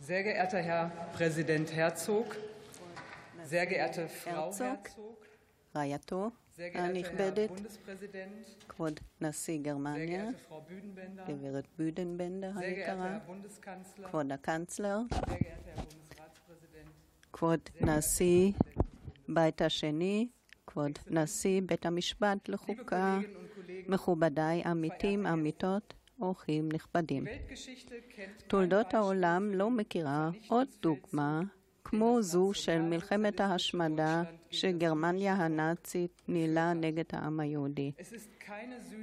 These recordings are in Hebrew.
Sehr geehrter Herr Präsident Herzog, sehr geehrte Frau Herzog, Rajato, הנכבדת, כבוד נשיא גרמניה, גברת יודנבנדר היקרה, כבוד הקנצלר, כבוד נשיא בית השני, כבוד נשיא בית המשפט לחוקה, מכובדיי, עמיתים, עמיתות, אורחים נכבדים. תולדות העולם לא מכירה עוד דוגמה כמו זו של מלחמת ההשמדה שגרמניה הנאצית ניהלה נגד העם היהודי.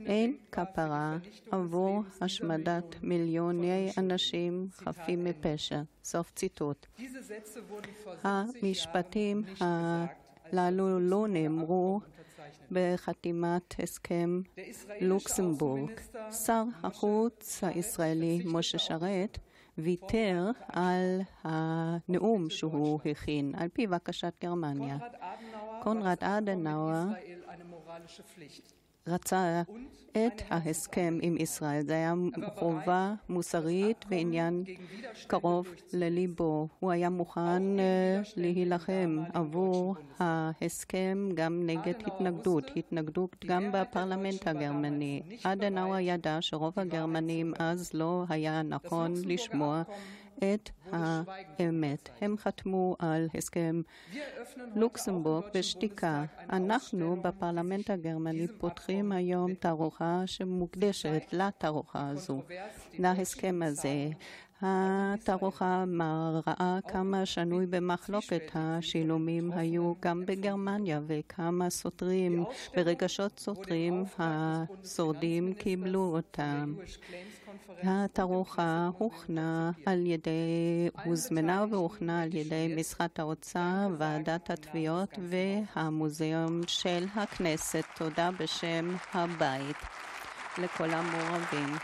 אין כפרה עבור השמדת מיליוני. אנשים חפים מפשע. סוף ציטוט. Diese Sätze wurden vor 70 Jahren המשפטים הללו לא נאמרו. בחתימת הסכם לוקסמבורג. שר החוץ הישראלי משה שרת ויתר על הנאום שהוא הכין, על פי בקשת גרמניה. קונרד אדנאואר רצה את ההסכם עם ישראל. זה היה חובה מוסרית ועניין קרוב לליבו. הוא היה מוכן אה, להילחם עבור ההסכם גם נגד התנגדות, התנגדות גם בפרלמנט הגרמני. אדנאואר ידע שרוב הגרמנים אז לא היה נכון לשמוע את האמת. הם חתמו על הסכם לוקסמבורג בשתיקה. אנחנו בפרלמנט הגרמני פותחים היום. תערוכה שמוקדשת לתערוכה הזו, להסכם הזה. התערוכה מראה כמה שנוי במחלוקת השילומים היו גם בגרמניה וכמה סותרים ורגשות סותרים השורדים קיבלו אותם. התערוכה הוכנה על ידי, הוזמנה והוכנה על ידי משרד האוצר, ועדת התביעות והמוזיאון של הכנסת. תודה בשם הבית לכל המעורבים.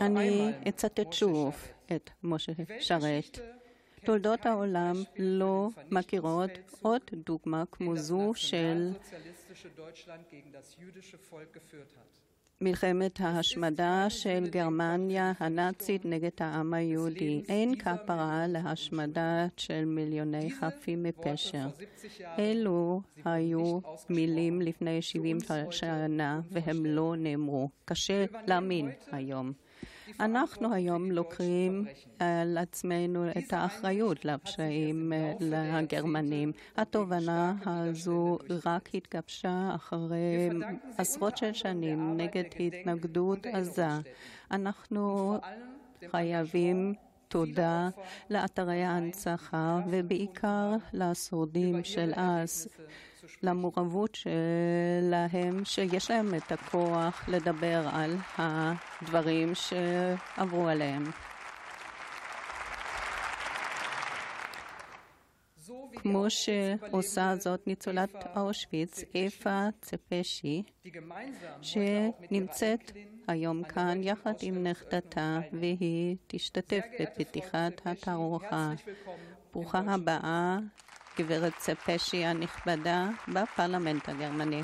אני einmal אצטט Moshe שוב Sharett. את משה Die שרת. Weltgeschichte kennt תולדות kein העולם Beispiel für לא den מכירות Vernichtungsfeldzug, עוד דוגמה den כמו das זו של מלחמת ההשמדה של גרמניה הנאצית נגד העם היהודי. אין כפרה להשמדה של מיליוני חפים מפשע. אלו היו מילים לפני 70 שנה והם לא נאמרו. קשה להאמין היום. אנחנו היום לוקחים על עצמנו את האחריות לפשעים אה, לגרמנים. התובנה הזו רק התגבשה אחרי עשרות של שנים נגד התנגדות עזה. אנחנו חייבים תודה לאתרי ההנצחה ובעיקר לשורדים של אז, למעורבות שלהם, שיש להם את הכוח לדבר על הדברים שעברו עליהם. כמו שעושה זאת ניצולת אושוויץ, איפה צפשי, שנמצאת היום כאן יחד עם נכדתה, והיא תשתתף בפתיחת התערוכה. ברוכה הבאה, גברת צפשי הנכבדה, בפרלמנט הגרמני.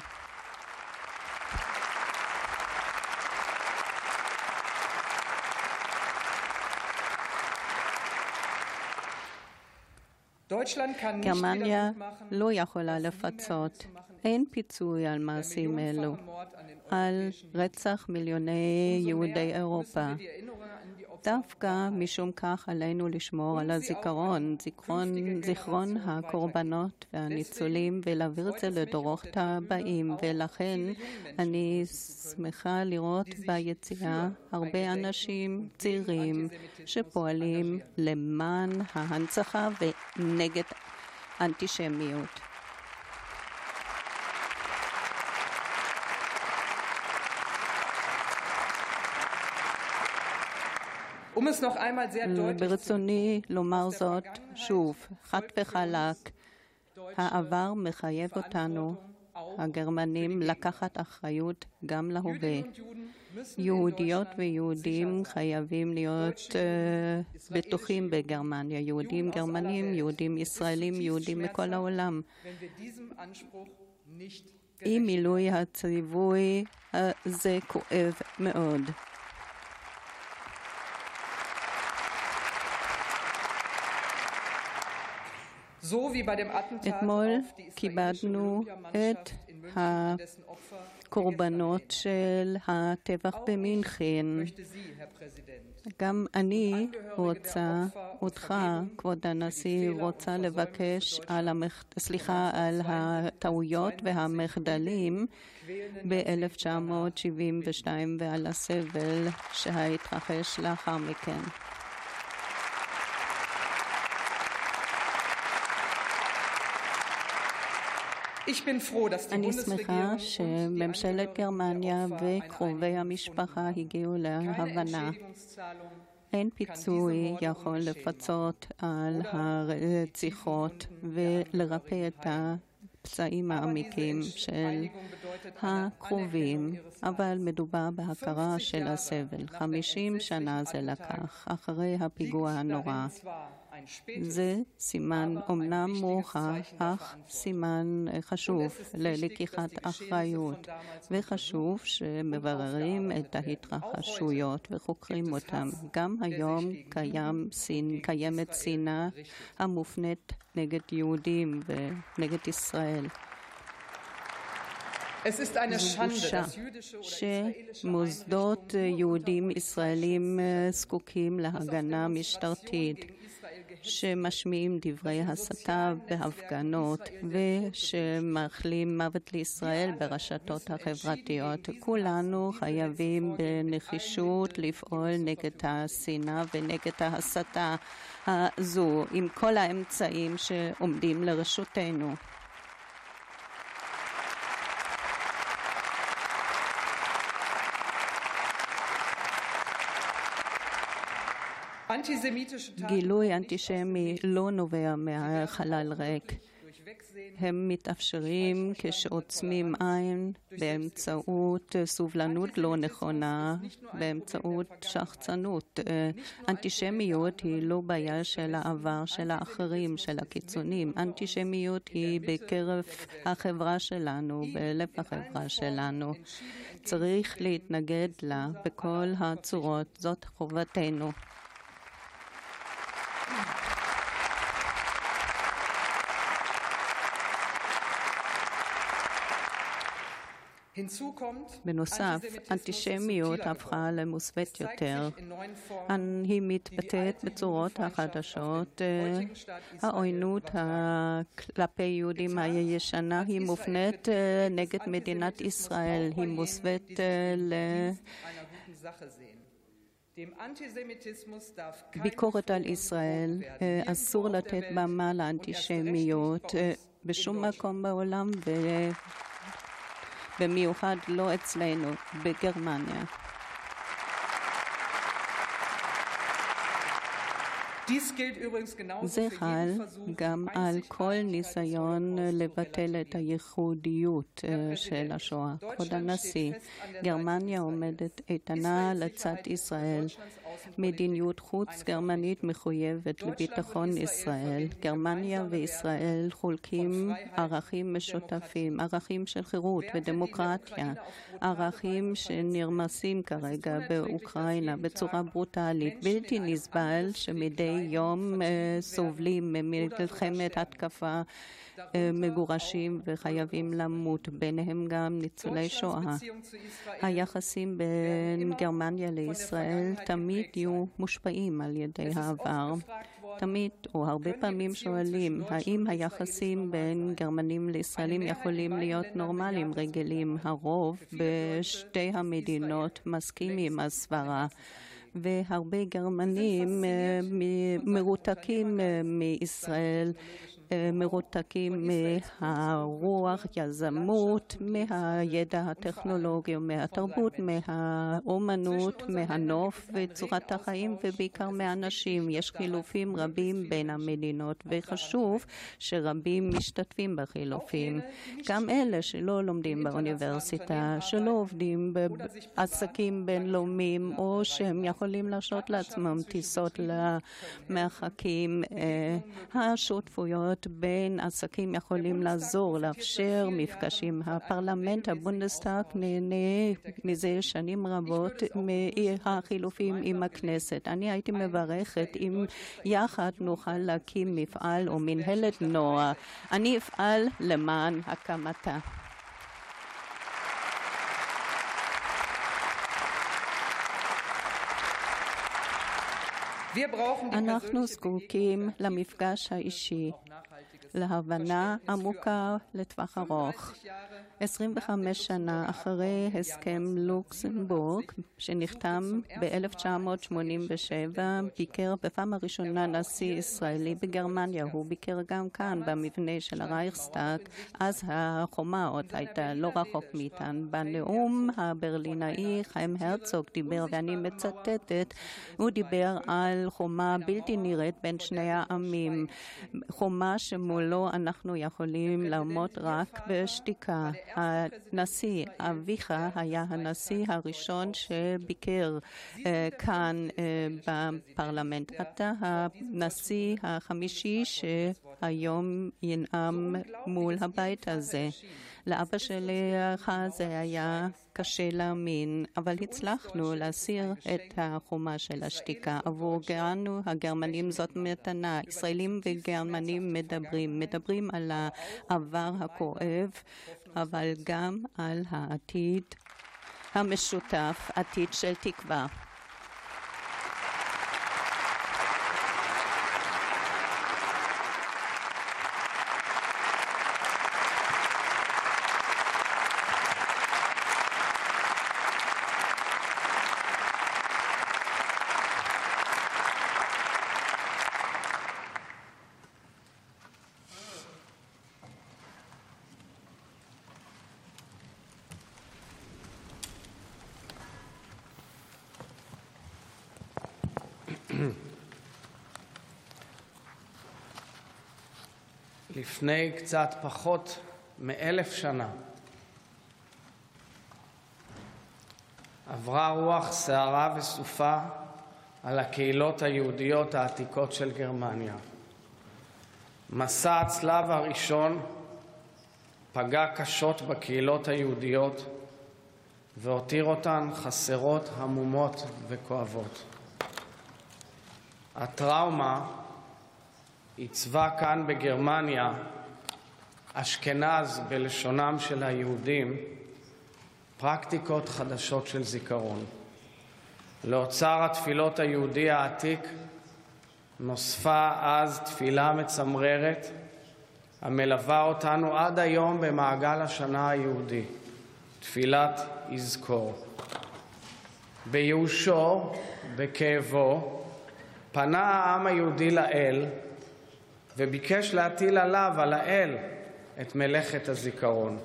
גרמניה לא יכולה לפצות. אין פיצוי על מעשים אלו, על רצח מיליוני יהודי אירופה. דווקא משום כך עלינו לשמור על הזיכרון, זיכרון, זיכרון הקורבנות והניצולים ולהעביר את זה לדורות הבאים. ולכן אני שמחה לראות ביציאה הרבה אנשים צעירים שפועלים למען ההנצחה ונגד אנטישמיות. ברצוני לומר זאת שוב, חד וחלק, העבר מחייב אותנו, הגרמנים, לקחת אחריות גם להווה. יהודיות ויהודים חייבים להיות uh, בטוחים בגרמניה, יהודים גרמנים, יהודים ישראלים, יהודים מכל העולם. אי מילוי הציווי הזה כואב מאוד. אתמול כיבדנו את הקורבנות של הטבח במינכן. גם אני רוצה אותך, כבוד הנשיא, רוצה לבקש על המח... סליחה על הטעויות והמחדלים ב-1972 ועל הסבל שהתרחש לאחר מכן. אני שמחה שממשלת גרמניה וקרובי המשפחה הגיעו להבנה. אין פיצוי יכול לפצות על הרציחות ולרפא את הפצעים העמיקים של הקרובים, אבל מדובר בהכרה של הסבל. 50 שנה זה לקח, אחרי הפיגוע הנורא. זה סימן אומנם מאוחר, אך סימן חשוב ללקיחת אחריות, וחשוב שמבררים את ההתרחשויות וחוקרים אותם. גם היום קיים, קיימת שנאה המופנית נגד יהודים ונגד ישראל. זו בושה שמוסדות יהודים ישראלים זקוקים להגנה משטרתית. שמשמיעים דברי הסתה בהפגנות ושמאחלים מוות לישראל ברשתות החברתיות. כולנו חייבים בנחישות לפעול נגד השנאה ונגד ההסתה הזו עם כל האמצעים שעומדים לרשותנו. גילוי אנטישמי לא נובע מהחלל ריק. הם מתאפשרים כשעוצמים עין באמצעות סובלנות לא נכונה, באמצעות שחצנות. אנטישמיות היא לא בעיה של העבר של האחרים, של הקיצונים. אנטישמיות היא בקרב החברה שלנו, בלב החברה שלנו. צריך להתנגד לה בכל הצורות, זאת חובתנו. בנוסף, אנטישמיות הפכה למוסווית יותר. היא מתבטאת בצורות החדשות. העוינות כלפי יהודים הישנה היא מופנית נגד מדינת ישראל. היא מוסווית ל... ביקורת על ישראל, אסור לתת במה לאנטישמיות בשום מקום בעולם במיוחד לא אצלנו, בגרמניה. זה חל גם על כל ניסיון לבטל את הייחודיות של השואה. כבוד הנשיא, גרמניה עומדת איתנה לצד ישראל. מדיניות חוץ גרמנית מחויבת לביטחון ישראל. גרמניה וישראל חולקים ערכים משותפים, ערכים של חירות ודמוקרטיה, ערכים שנרמסים כרגע באוקראינה בצורה ברוטלית. בלתי נסבל שמדי יום סובלים ממלחמת התקפה מגורשים וחייבים למות, ביניהם גם ניצולי שואה. היחסים בין גרמניה לישראל תמיד יהיו מושפעים על ידי העבר. תמיד או הרבה פעמים שואלים האם היחסים בין גרמנים לישראלים יכולים להיות נורמליים, רגילים. הרוב בשתי המדינות מסכים עם הסברה. והרבה גרמנים מרותקים מישראל מרותקים מהרוח, יזמות, מהידע הטכנולוגי, מהתרבות, מהאומנות, מהנוף וצורת החיים ובעיקר מהאנשים. יש חילופים רבים בין המדינות וחשוב שרבים משתתפים בחילופים. גם אלה שלא לומדים באוניברסיטה, שלא עובדים בעסקים בינלאומיים או שהם יכולים להרשות לעצמם טיסות למרחקים. השותפויות התקשורת בין עסקים יכולים לעזור, לאפשר מפגשים. הפרלמנט, הבונדסטאג, נהנה מזה שנים רבות מהחילופים עם הכנסת. אני הייתי מברכת אם יחד נוכל להקים מפעל או מנהלת נוער. אני אפעל למען הקמתה. אנחנו זקוקים למפגש האישי, להבנה עמוקה לטווח ארוך. 25 שנה אחרי הסכם לוקסמבורג, שנחתם ב-1987, ביקר בפעם הראשונה נשיא ישראלי בגרמניה. הוא ביקר גם כאן, במבנה של הרייכסטאג. אז החומה עוד הייתה לא רחוק מאיתנו. בנאום הברלינאי חיים הרצוג דיבר, ואני מצטטת, הוא דיבר על חומה בלתי נראית בין שני העמים. חומה שמולו אנחנו יכולים לעמוד רק בשתיקה. הנשיא אביך היה הנשיא הראשון שביקר כאן בפרלמנט. אתה הנשיא החמישי שהיום ינאם מול הבית הזה. לאבא שלך זה היה קשה להאמין, אבל הצלחנו להסיר את החומה של השתיקה. עבורנו הגרמנים זאת מתנה. ישראלים וגרמנים מדברים, מדברים על העבר הכואב, אבל גם על העתיד המשותף, עתיד של תקווה. לפני קצת פחות מאלף שנה עברה רוח סערה וסופה על הקהילות היהודיות העתיקות של גרמניה. מסע הצלב הראשון פגע קשות בקהילות היהודיות והותיר אותן חסרות, המומות וכואבות. הטראומה עיצבה כאן בגרמניה, אשכנז בלשונם של היהודים, פרקטיקות חדשות של זיכרון. לאוצר התפילות היהודי העתיק נוספה אז תפילה מצמררת המלווה אותנו עד היום במעגל השנה היהודי, תפילת יזכור. בייאושו, בכאבו, פנה העם היהודי לאל וביקש להטיל עליו, על האל, את מלאכת הזיכרון.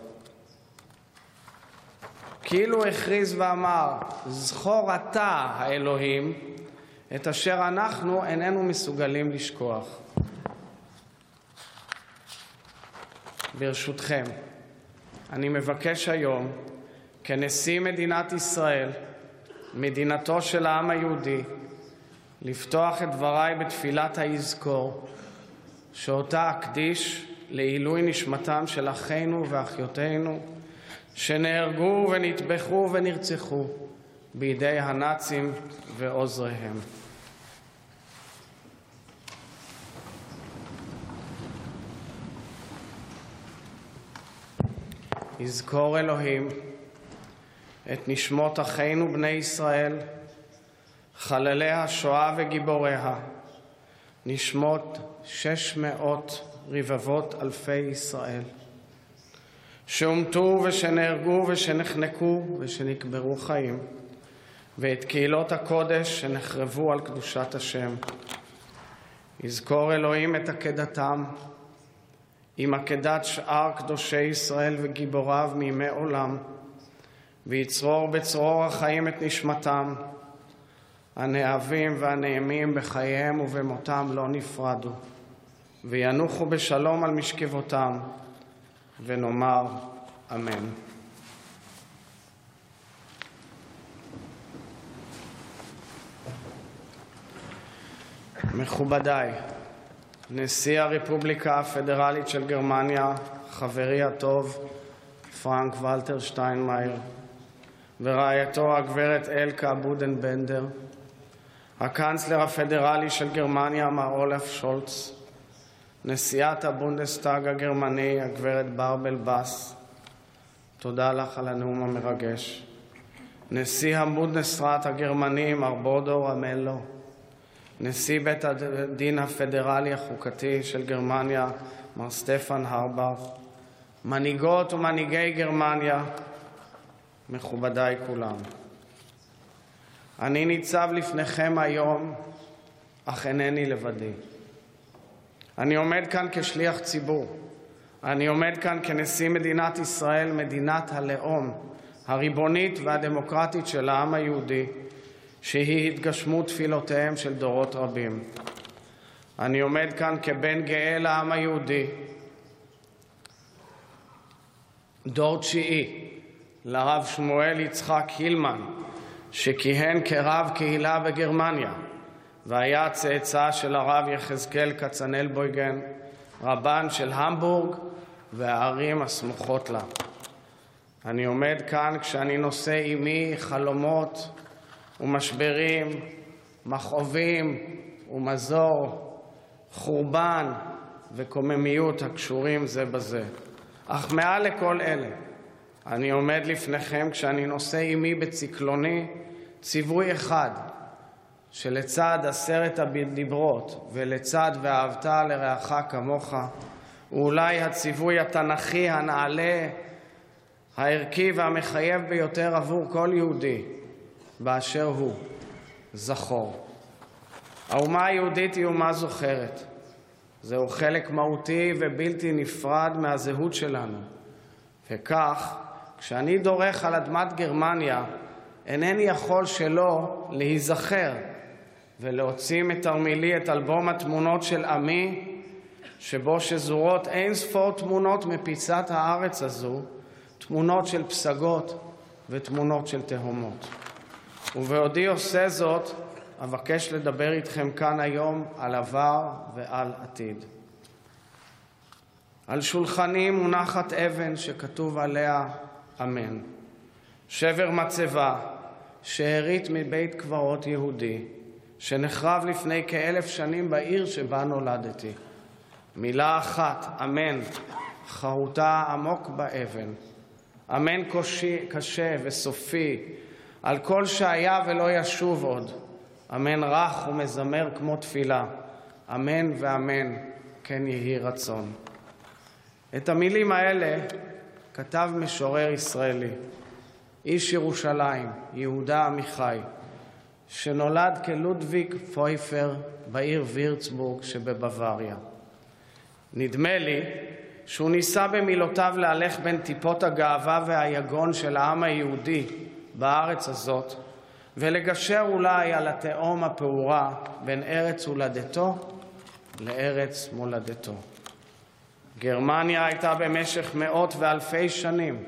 כאילו הכריז ואמר, זכור אתה, האלוהים, את אשר אנחנו איננו מסוגלים לשכוח. ברשותכם, אני מבקש היום, כנשיא מדינת ישראל, מדינתו של העם היהודי, לפתוח את דבריי בתפילת היזכור, שאותה אקדיש לעילוי נשמתם של אחינו ואחיותינו שנהרגו ונטבחו ונרצחו בידי הנאצים ועוזריהם. יזכור אלוהים את נשמות אחינו בני ישראל, חללי השואה וגיבוריה, נשמות שש מאות רבבות אלפי ישראל, שהומתו ושנהרגו ושנחנקו ושנקברו חיים, ואת קהילות הקודש שנחרבו על קדושת השם. יזכור אלוהים את עקדתם עם עקדת שאר קדושי ישראל וגיבוריו מימי עולם, ויצרור בצרור החיים את נשמתם, הנאהבים והנעימים בחייהם ובמותם לא נפרדו, וינוחו בשלום על משכבותם, ונאמר אמן. מכובדיי, נשיא הרפובליקה הפדרלית של גרמניה, חברי הטוב פרנק ולטר שטיינמאייר, ורעייתו הגברת אלקה בודנבנדר, הקנצלר הפדרלי של גרמניה מר אולף שולץ, נשיאת הבונדסטאג הגרמני הגברת ברבל בס, תודה לך על הנאום המרגש. נשיא הבונדסראט הגרמני מר בודו רמלו, נשיא בית הדין הפדרלי החוקתי של גרמניה מר סטפן הרבר, מנהיגות ומנהיגי גרמניה, מכובדיי כולם. אני ניצב לפניכם היום, אך אינני לבדי. אני עומד כאן כשליח ציבור. אני עומד כאן כנשיא מדינת ישראל, מדינת הלאום, הריבונית והדמוקרטית של העם היהודי, שהיא התגשמות תפילותיהם של דורות רבים. אני עומד כאן כבן גאה לעם היהודי, דור תשיעי לרב שמואל יצחק הילמן, שכיהן כרב קהילה בגרמניה, והיה צאצא של הרב יחזקאל כצנלבויגן, רבן של המבורג והערים הסמוכות לה. אני עומד כאן כשאני נושא עימי חלומות ומשברים, מכאובים ומזור, חורבן וקוממיות הקשורים זה בזה. אך מעל לכל אלה, אני עומד לפניכם כשאני נושא עימי בצקלוני ציווי אחד, שלצד עשרת הדיברות ולצד ואהבת לרעך כמוך, הוא אולי הציווי התנ"כי הנעלה, הערכי והמחייב ביותר עבור כל יהודי באשר הוא, זכור. האומה היהודית היא אומה זוכרת. זהו חלק מהותי ובלתי נפרד מהזהות שלנו. וכך, כשאני דורך על אדמת גרמניה, אינני יכול שלא להיזכר ולהוציא מתרמילי את אלבום התמונות של עמי, שבו שזורות אין ספור תמונות מפיסת הארץ הזו, תמונות של פסגות ותמונות של תהומות. ובעודי עושה זאת, אבקש לדבר איתכם כאן היום על עבר ועל עתיד. על שולחני מונחת אבן שכתוב עליה אמן. שבר מצבה, שארית מבית קברות יהודי, שנחרב לפני כאלף שנים בעיר שבה נולדתי. מילה אחת, אמן, חרוטה עמוק באבן. אמן קושי, קשה וסופי על כל שהיה ולא ישוב עוד. אמן רך ומזמר כמו תפילה. אמן ואמן, כן יהי רצון. את המילים האלה כתב משורר ישראלי, איש ירושלים, יהודה עמיחי, שנולד כלודוויג פויפר בעיר וירצבורג שבבוואריה. נדמה לי שהוא ניסה במילותיו להלך בין טיפות הגאווה והיגון של העם היהודי בארץ הזאת ולגשר אולי על התהום הפעורה בין ארץ הולדתו לארץ מולדתו. גרמניה הייתה במשך מאות ואלפי שנים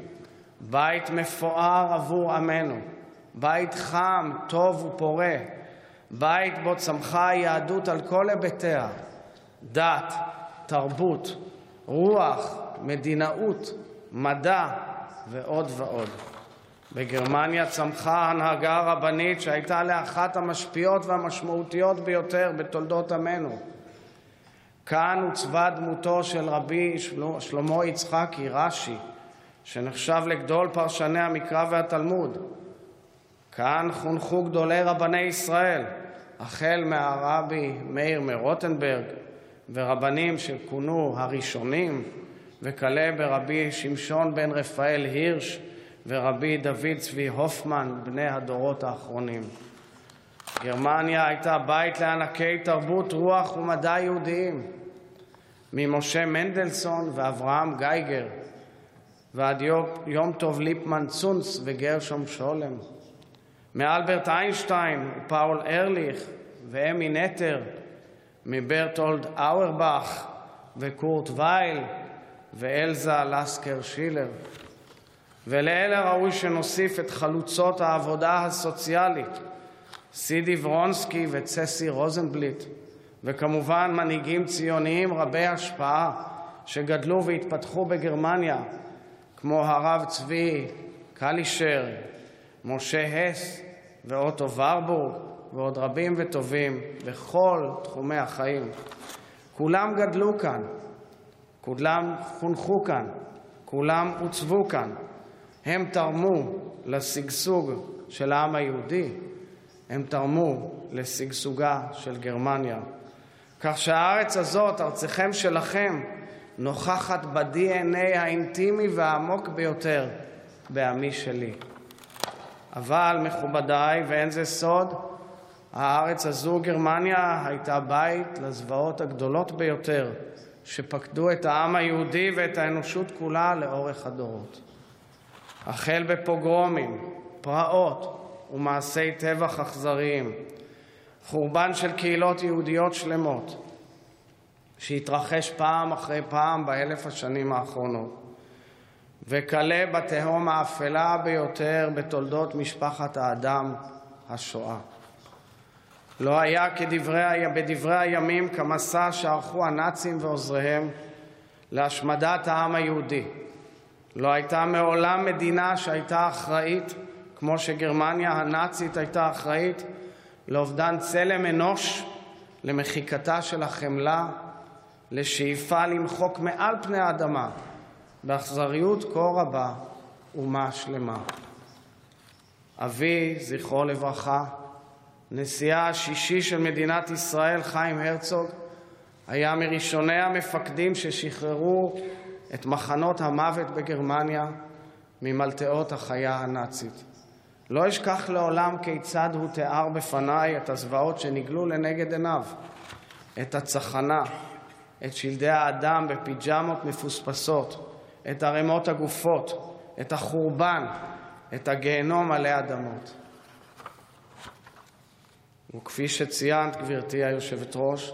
בית מפואר עבור עמנו, בית חם, טוב ופורה, בית בו צמחה היהדות על כל היבטיה, דת, תרבות, רוח, מדינאות, מדע ועוד ועוד. בגרמניה צמחה ההנהגה הרבנית שהייתה לאחת המשפיעות והמשמעותיות ביותר בתולדות עמנו. כאן עוצבה דמותו של רבי שלמה יצחקי, רש"י, שנחשב לגדול פרשני המקרא והתלמוד. כאן חונכו גדולי רבני ישראל, החל מהרבי מאיר מרוטנברג ורבנים שכונו הראשונים, וכלה ברבי שמשון בן רפאל הירש ורבי דוד צבי הופמן, בני הדורות האחרונים. גרמניה הייתה בית לענקי תרבות, רוח ומדע יהודיים, ממשה מנדלסון ואברהם גייגר ועד יום טוב ליפמן צונץ וגרשום שולם, מאלברט איינשטיין ופאול ארליך ואמי נטר, מברטולד אאורבך וקורט וייל ואלזה לסקר שילר. ולאלה ראוי שנוסיף את חלוצות העבודה הסוציאלית, סידי ורונסקי וצסי רוזנבליט, וכמובן מנהיגים ציוניים רבי השפעה שגדלו והתפתחו בגרמניה, כמו הרב צבי קלישר, משה הס ואוטו ורבורג ועוד רבים וטובים בכל תחומי החיים. כולם גדלו כאן, כולם חונכו כאן, כולם עוצבו כאן. הם תרמו לשגשוג של העם היהודי, הם תרמו לשגשוגה של גרמניה. כך שהארץ הזאת, ארצכם שלכם, נוכחת ב-DNA האינטימי והעמוק ביותר בעמי שלי. אבל, מכובדיי, ואין זה סוד, הארץ הזו, גרמניה, הייתה בית לזוועות הגדולות ביותר שפקדו את העם היהודי ואת האנושות כולה לאורך הדורות. החל בפוגרומים, פרעות ומעשי טבח אכזריים, חורבן של קהילות יהודיות שלמות, שהתרחש פעם אחרי פעם באלף השנים האחרונות, וכלה בתהום האפלה ביותר בתולדות משפחת האדם, השואה. לא היה כדברי, בדברי הימים כמסע שערכו הנאצים ועוזריהם להשמדת העם היהודי. לא הייתה מעולם מדינה שהייתה אחראית, כמו שגרמניה הנאצית הייתה אחראית, לאובדן צלם אנוש, למחיקתה של החמלה, לשאיפה למחוק מעל פני האדמה, באכזריות כה רבה, אומה שלמה. אבי, זכרו לברכה, נשיאה השישי של מדינת ישראל, חיים הרצוג, היה מראשוני המפקדים ששחררו את מחנות המוות בגרמניה ממלתעות החיה הנאצית. לא אשכח לעולם כיצד הוא תיאר בפניי את הזוועות שנגלו לנגד עיניו, את הצחנה, את שלדי האדם בפיג'מות מפוספסות, את ערימות הגופות, את החורבן, את הגיהנום מלא אדמות. וכפי שציינת, גברתי היושבת-ראש,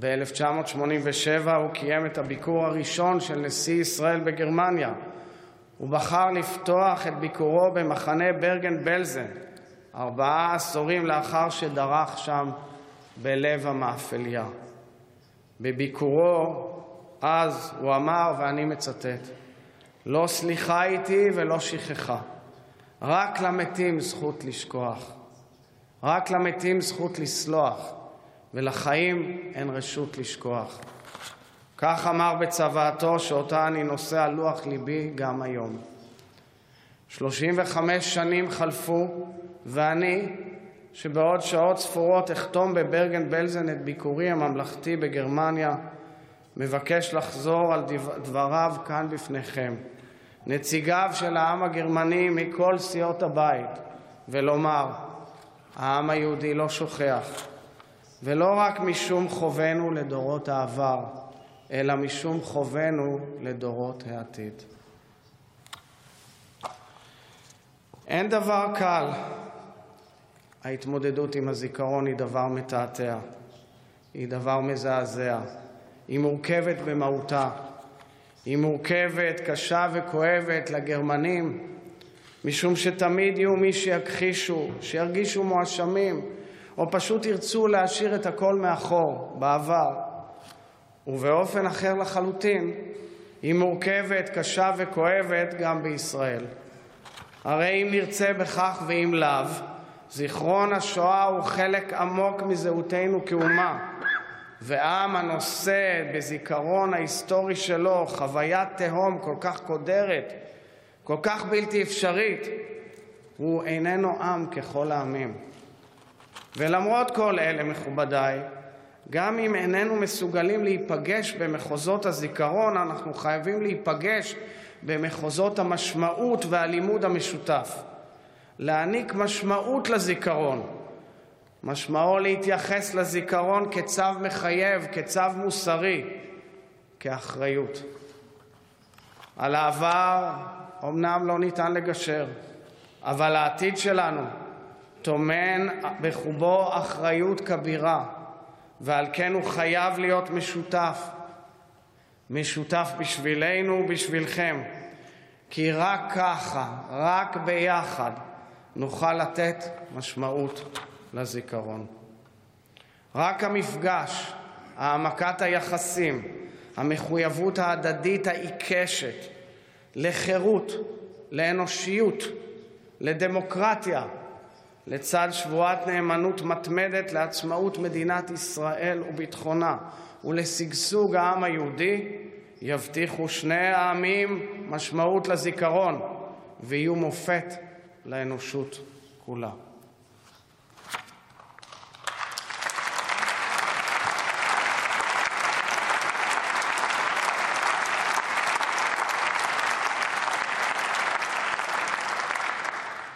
ב-1987 הוא קיים את הביקור הראשון של נשיא ישראל בגרמניה. הוא בחר לפתוח את ביקורו במחנה ברגן-בלזן, ארבעה עשורים לאחר שדרך שם בלב המאפליה. בביקורו אז הוא אמר, ואני מצטט: לא סליחה איתי ולא שכחה, רק למתים זכות לשכוח. רק למתים זכות לסלוח, ולחיים אין רשות לשכוח. כך אמר בצוואתו, שאותה אני נושא על לוח ליבי גם היום. 35 שנים חלפו, ואני, שבעוד שעות ספורות אחתום בברגן בלזן את ביקורי הממלכתי בגרמניה, מבקש לחזור על דבריו כאן בפניכם, נציגיו של העם הגרמני מכל סיעות הבית, ולומר: העם היהודי לא שוכח, ולא רק משום חובנו לדורות העבר, אלא משום חובנו לדורות העתיד. אין דבר קל. ההתמודדות עם הזיכרון היא דבר מתעתע, היא דבר מזעזע, היא מורכבת במהותה, היא מורכבת, קשה וכואבת לגרמנים, משום שתמיד יהיו מי שיכחישו, שירגישו מואשמים, או פשוט ירצו להשאיר את הכל מאחור, בעבר. ובאופן אחר לחלוטין, היא מורכבת, קשה וכואבת גם בישראל. הרי אם נרצה בכך ואם לאו, זיכרון השואה הוא חלק עמוק מזהותנו כאומה, ועם הנושא בזיכרון ההיסטורי שלו חוויית תהום כל כך קודרת, כל כך בלתי אפשרית, הוא איננו עם ככל העמים. ולמרות כל אלה, מכובדיי, גם אם איננו מסוגלים להיפגש במחוזות הזיכרון, אנחנו חייבים להיפגש במחוזות המשמעות והלימוד המשותף. להעניק משמעות לזיכרון. משמעו להתייחס לזיכרון כצו מחייב, כצו מוסרי, כאחריות. על העבר אומנם לא ניתן לגשר, אבל העתיד שלנו טומן בחובו אחריות כבירה, ועל כן הוא חייב להיות משותף. משותף בשבילנו ובשבילכם, כי רק ככה, רק ביחד, נוכל לתת משמעות לזיכרון. רק המפגש, העמקת היחסים, המחויבות ההדדית העיקשת לחירות, לאנושיות, לדמוקרטיה, לצד שבועת נאמנות מתמדת לעצמאות מדינת ישראל וביטחונה ולשגשוג העם היהודי, יבטיחו שני העמים משמעות לזיכרון ויהיו מופת לאנושות כולה.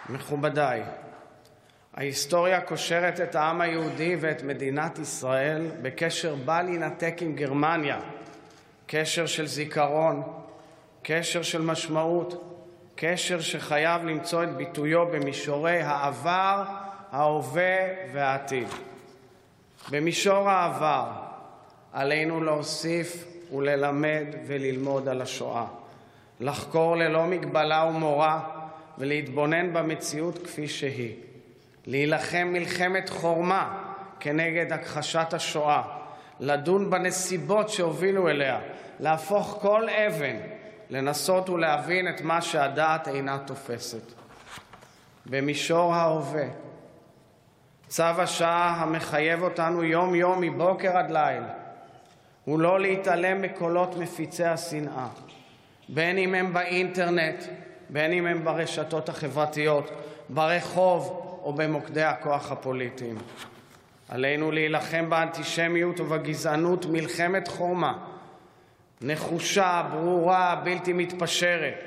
מכובדיי, ההיסטוריה קושרת את העם היהודי ואת מדינת ישראל בקשר בל יינתק עם גרמניה, קשר של זיכרון, קשר של משמעות, קשר שחייב למצוא את ביטויו במישורי העבר, ההווה והעתיד. במישור העבר עלינו להוסיף וללמד וללמוד על השואה, לחקור ללא מגבלה ומורא ולהתבונן במציאות כפי שהיא, להילחם מלחמת חורמה כנגד הכחשת השואה, לדון בנסיבות שהובילו אליה, להפוך כל אבן, לנסות ולהבין את מה שהדעת אינה תופסת. במישור ההווה, צו השעה המחייב אותנו יום-יום מבוקר עד ליל הוא לא להתעלם מקולות מפיצי השנאה, בין אם הם באינטרנט, בין אם הם ברשתות החברתיות, ברחוב או במוקדי הכוח הפוליטיים. עלינו להילחם באנטישמיות ובגזענות מלחמת חורמה, נחושה, ברורה, בלתי מתפשרת,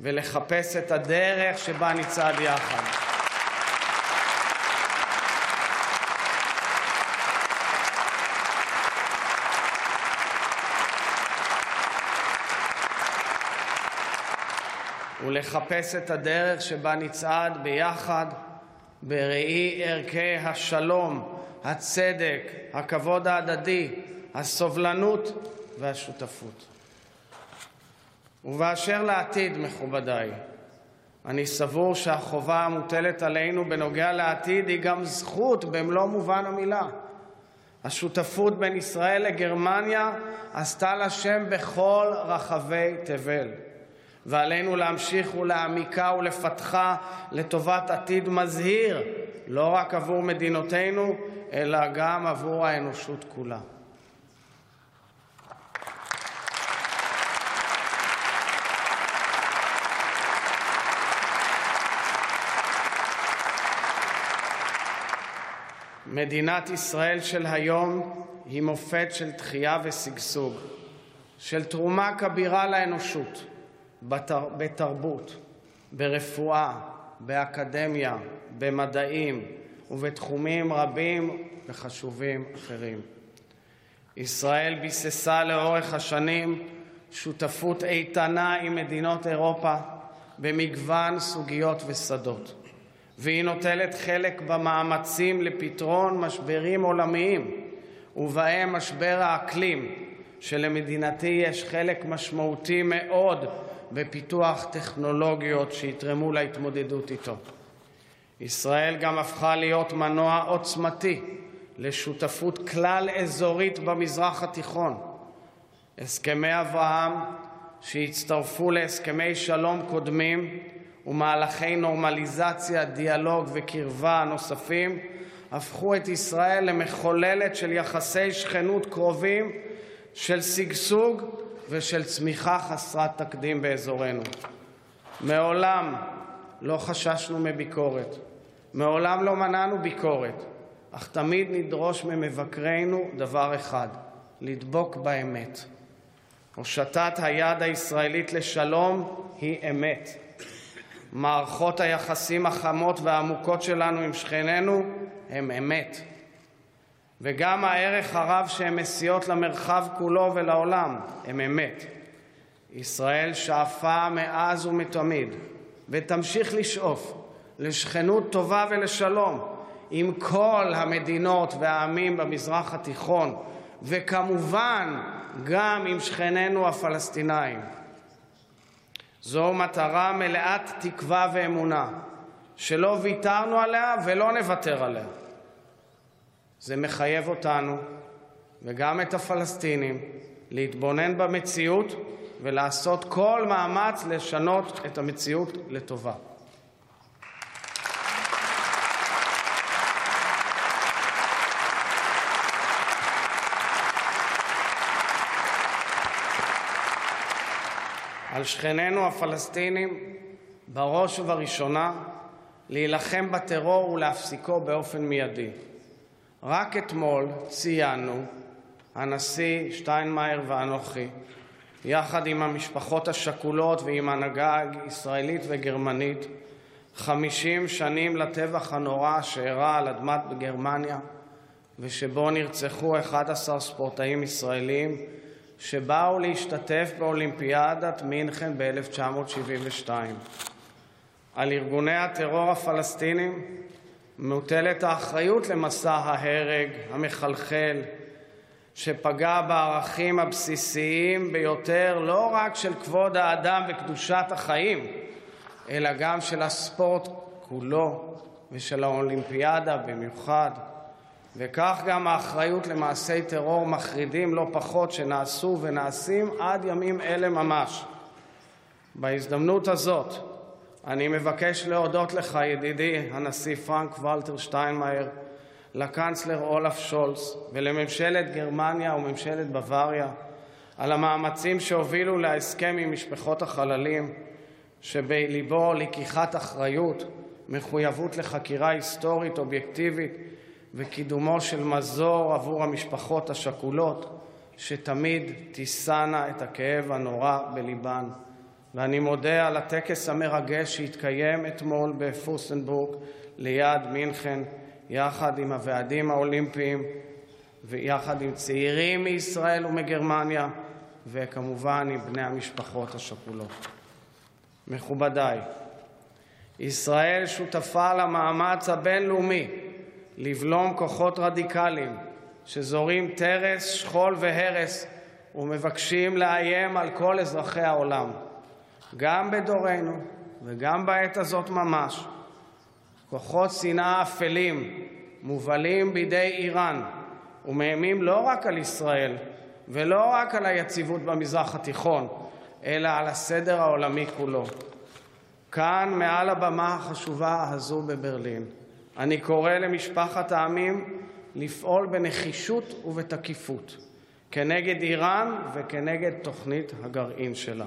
ולחפש את הדרך שבה נצעד יחד. ולחפש את הדרך שבה נצעד ביחד בראי ערכי השלום, הצדק, הכבוד ההדדי, הסובלנות והשותפות. ובאשר לעתיד, אני סבור שהחובה המוטלת עלינו בנוגע לעתיד היא גם זכות במלוא מובן המילה. השותפות בין ישראל לגרמניה עשתה לה שם בכל רחבי תבל. ועלינו להמשיך ולהעמיקה ולפתחה לטובת עתיד מזהיר לא רק עבור מדינותינו אלא גם עבור האנושות כולה. מדינת ישראל של היום היא מופת של תחייה ושגשוג, של תרומה כבירה לאנושות. בתרבות, ברפואה, באקדמיה, במדעים ובתחומים רבים וחשובים אחרים. ישראל ביססה לאורך השנים שותפות איתנה עם מדינות אירופה במגוון סוגיות ושדות, והיא נוטלת חלק במאמצים לפתרון משברים עולמיים, ובהם משבר האקלים, שלמדינתי יש חלק משמעותי מאוד בפיתוח טכנולוגיות שיתרמו להתמודדות איתו. ישראל גם הפכה להיות מנוע עוצמתי לשותפות כלל-אזורית במזרח התיכון. הסכמי אברהם, שהצטרפו להסכמי שלום קודמים ומהלכי נורמליזציה, דיאלוג וקרבה נוספים, הפכו את ישראל למחוללת של יחסי שכנות קרובים, של שגשוג ושל צמיחה חסרת תקדים באזורנו. מעולם לא חששנו מביקורת, מעולם לא מנענו ביקורת, אך תמיד נדרוש ממבקרינו דבר אחד: לדבוק באמת. הושטת היד הישראלית לשלום היא אמת. מערכות היחסים החמות והעמוקות שלנו עם שכנינו הם אמת. וגם הערך הרב שהן מסיעות למרחב כולו ולעולם הם אמת. ישראל שאפה מאז ומתמיד, ותמשיך לשאוף, לשכנות טובה ולשלום עם כל המדינות והעמים במזרח התיכון, וכמובן גם עם שכנינו הפלסטינאים. זו מטרה מלאת תקווה ואמונה, שלא ויתרנו עליה ולא נוותר עליה. זה מחייב אותנו וגם את הפלסטינים להתבונן במציאות ולעשות כל מאמץ לשנות את המציאות לטובה. על שכנינו הפלסטינים בראש ובראשונה להילחם בטרור ולהפסיקו באופן מיידי. רק אתמול ציינו, הנשיא שטיינמאייר ואנוכי, יחד עם המשפחות השכולות ועם הנהגה ישראלית וגרמנית, חמישים שנים לטבח הנורא שאירע על אדמת גרמניה ושבו נרצחו 11 ספורטאים ישראלים שבאו להשתתף באולימפיאדת מינכן ב-1972. על ארגוני הטרור הפלסטינים מוטלת האחריות למסע ההרג המחלחל שפגע בערכים הבסיסיים ביותר לא רק של כבוד האדם וקדושת החיים, אלא גם של הספורט כולו ושל האולימפיאדה במיוחד. וכך גם האחריות למעשי טרור מחרידים לא פחות שנעשו ונעשים עד ימים אלה ממש. בהזדמנות הזאת אני מבקש להודות לך, ידידי הנשיא פרנק ולטר שטיינמאייר, לקנצלר אולף שולץ ולממשלת גרמניה וממשלת בוואריה על המאמצים שהובילו להסכם עם משפחות החללים, שבליבו לקיחת אחריות, מחויבות לחקירה היסטורית אובייקטיבית וקידומו של מזור עבור המשפחות השכולות שתמיד תישאנה את הכאב הנורא בליבן. ואני מודה על הטקס המרגש שהתקיים אתמול בפוסנבורג ליד מינכן, יחד עם הוועדים האולימפיים ויחד עם צעירים מישראל ומגרמניה, וכמובן עם בני המשפחות השכולות. מכובדיי, ישראל שותפה למאמץ הבינלאומי לבלום כוחות רדיקליים שזורים טרס, שכול והרס ומבקשים לאיים על כל אזרחי העולם. גם בדורנו וגם בעת הזאת ממש כוחות שנאה אפלים מובלים בידי איראן ומאיימים לא רק על ישראל ולא רק על היציבות במזרח התיכון, אלא על הסדר העולמי כולו. כאן, מעל הבמה החשובה הזו בברלין, אני קורא למשפחת העמים לפעול בנחישות ובתקיפות כנגד איראן וכנגד תוכנית הגרעין שלה.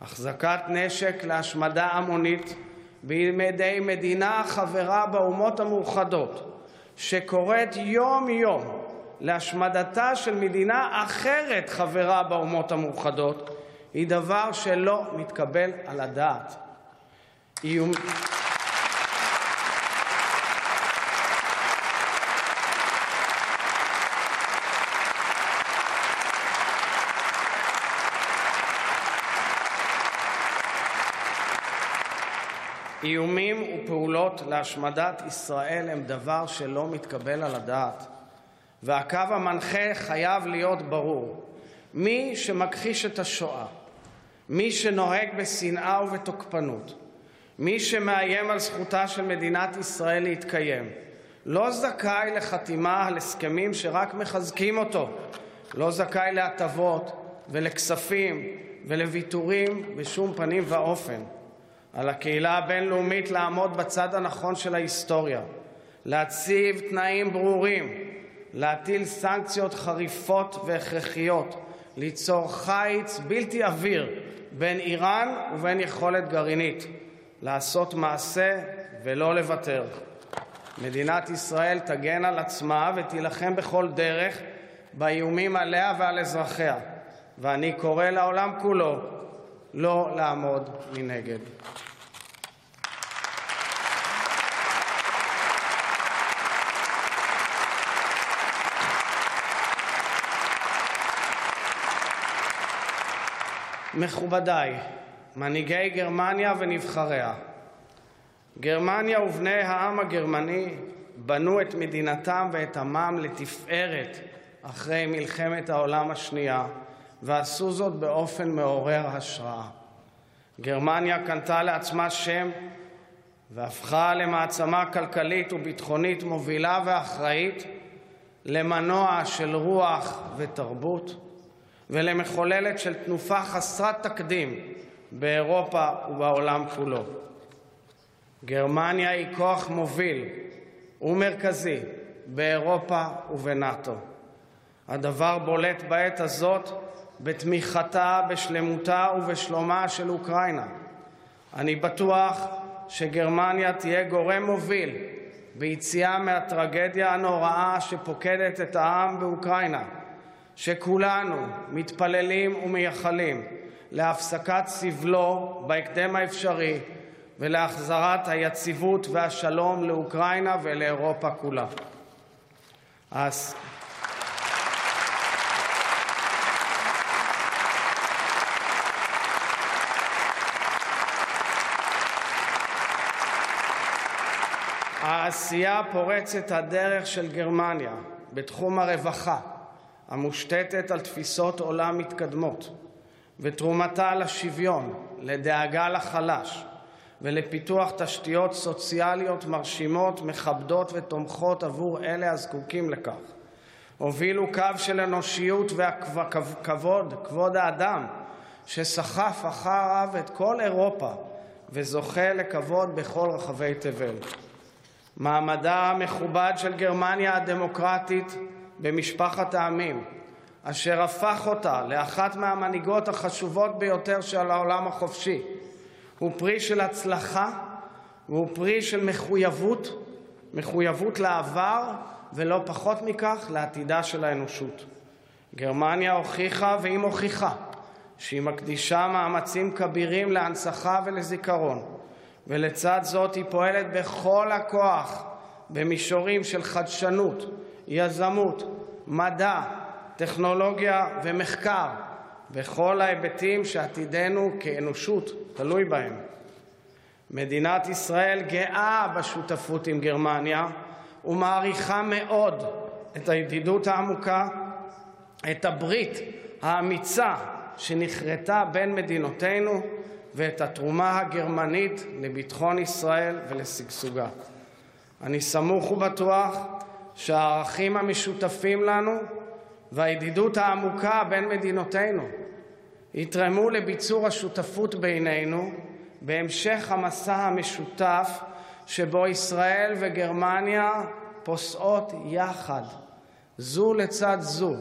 החזקת נשק להשמדה המונית בידי מדינה חברה באומות המאוחדות שקוראת יום-יום להשמדתה של מדינה אחרת חברה באומות המאוחדות היא דבר שלא מתקבל על הדעת. איום... איומים ופעולות להשמדת ישראל הם דבר שלא מתקבל על הדעת, והקו המנחה חייב להיות ברור: מי שמכחיש את השואה, מי שנוהג בשנאה ובתוקפנות, מי שמאיים על זכותה של מדינת ישראל להתקיים, לא זכאי לחתימה על הסכמים שרק מחזקים אותו, לא זכאי להטבות ולכספים ולוויתורים בשום פנים ואופן. על הקהילה הבין-לאומית לעמוד בצד הנכון של ההיסטוריה, להציב תנאים ברורים, להטיל סנקציות חריפות והכרחיות, ליצור חיץ בלתי עביר בין איראן ובין יכולת גרעינית, לעשות מעשה ולא לוותר. מדינת ישראל תגן על עצמה ותילחם בכל דרך באיומים עליה ועל אזרחיה, ואני קורא לעולם כולו לא לעמוד מנגד. מכובדיי, מנהיגי גרמניה ונבחריה, גרמניה ובני העם הגרמני בנו את מדינתם ואת עמם לתפארת אחרי מלחמת העולם השנייה, ועשו זאת באופן מעורר השראה. גרמניה קנתה לעצמה שם והפכה למעצמה כלכלית וביטחונית מובילה ואחראית, למנוע של רוח ותרבות ולמחוללת של תנופה חסרת תקדים באירופה ובעולם כולו. גרמניה היא כוח מוביל ומרכזי באירופה ובנאט"ו. הדבר בולט בעת הזאת בתמיכתה בשלמותה ובשלומה של אוקראינה. אני בטוח שגרמניה תהיה גורם מוביל ביציאה מהטרגדיה הנוראה שפוקדת את העם באוקראינה, שכולנו מתפללים ומייחלים להפסקת סבלו בהקדם האפשרי ולהחזרת היציבות והשלום לאוקראינה ולאירופה כולה. העשייה פורצת הדרך של גרמניה בתחום הרווחה, המושתתת על תפיסות עולם מתקדמות, ותרומתה לשוויון, לדאגה לחלש ולפיתוח תשתיות סוציאליות מרשימות, מכבדות ותומכות עבור אלה הזקוקים לכך. הובילו קו של אנושיות וכבוד, כבוד האדם, שסחף אחריו את כל אירופה וזוכה לכבוד בכל רחבי תבל. מעמדה המכובד של גרמניה הדמוקרטית במשפחת העמים, אשר הפך אותה לאחת מהמנהיגות החשובות ביותר של העולם החופשי, הוא פרי של הצלחה והוא פרי של מחויבות, מחויבות לעבר ולא פחות מכך לעתידה של האנושות. גרמניה הוכיחה והיא מוכיחה שהיא מקדישה מאמצים כבירים להנצחה ולזיכרון ולצד זאת היא פועלת בכל הכוח במישורים של חדשנות, יזמות, מדע, טכנולוגיה ומחקר, בכל ההיבטים שעתידנו כאנושות תלוי בהם. מדינת ישראל גאה בשותפות עם גרמניה ומעריכה מאוד את הידידות העמוקה, את הברית האמיצה שנכרתה בין מדינותינו ואת התרומה הגרמנית לביטחון ישראל ולשגשוגה. אני סמוך ובטוח שהערכים המשותפים לנו והידידות העמוקה בין מדינותינו יתרמו לביצור השותפות בינינו בהמשך המסע המשותף שבו ישראל וגרמניה פוסעות יחד, זו לצד זו,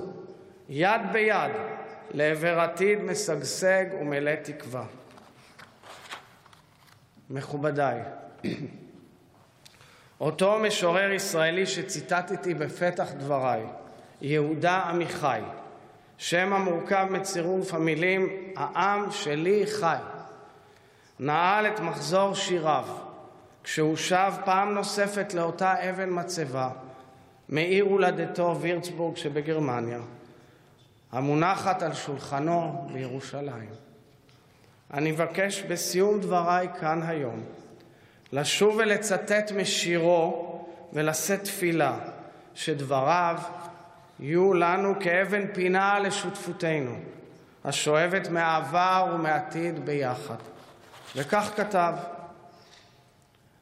יד ביד, לעבר עתיד משגשג ומלא תקווה. מכובדיי, אותו משורר ישראלי שציטטתי בפתח דבריי, יהודה עמיחי, שם המורכב מצירוף המילים "העם שלי חי", נעל את מחזור שיריו כשהוא שב פעם נוספת לאותה אבן מצבה מעיר הולדתו וירצבורג שבגרמניה, המונחת על שולחנו בירושלים. אני מבקש בסיום דבריי כאן היום לשוב ולצטט משירו ולשאת תפילה שדבריו יהיו לנו כאבן פינה לשותפותנו, השואבת מהעבר ומעתיד ביחד. וכך כתב: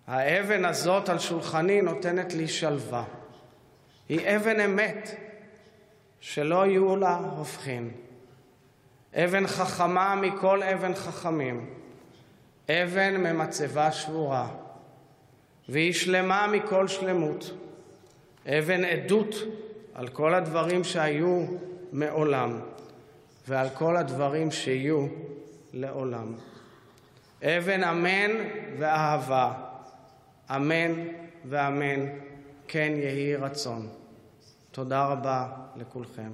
האבן הזאת על שולחני נותנת לי שלווה. היא אבן אמת שלא יהיו לה הופכין. אבן חכמה מכל אבן חכמים, אבן ממצבה שבורה, והיא שלמה מכל שלמות, אבן עדות על כל הדברים שהיו מעולם ועל כל הדברים שיהיו לעולם. אבן אמן ואהבה, אמן ואמן, כן יהי רצון. תודה רבה לכולכם.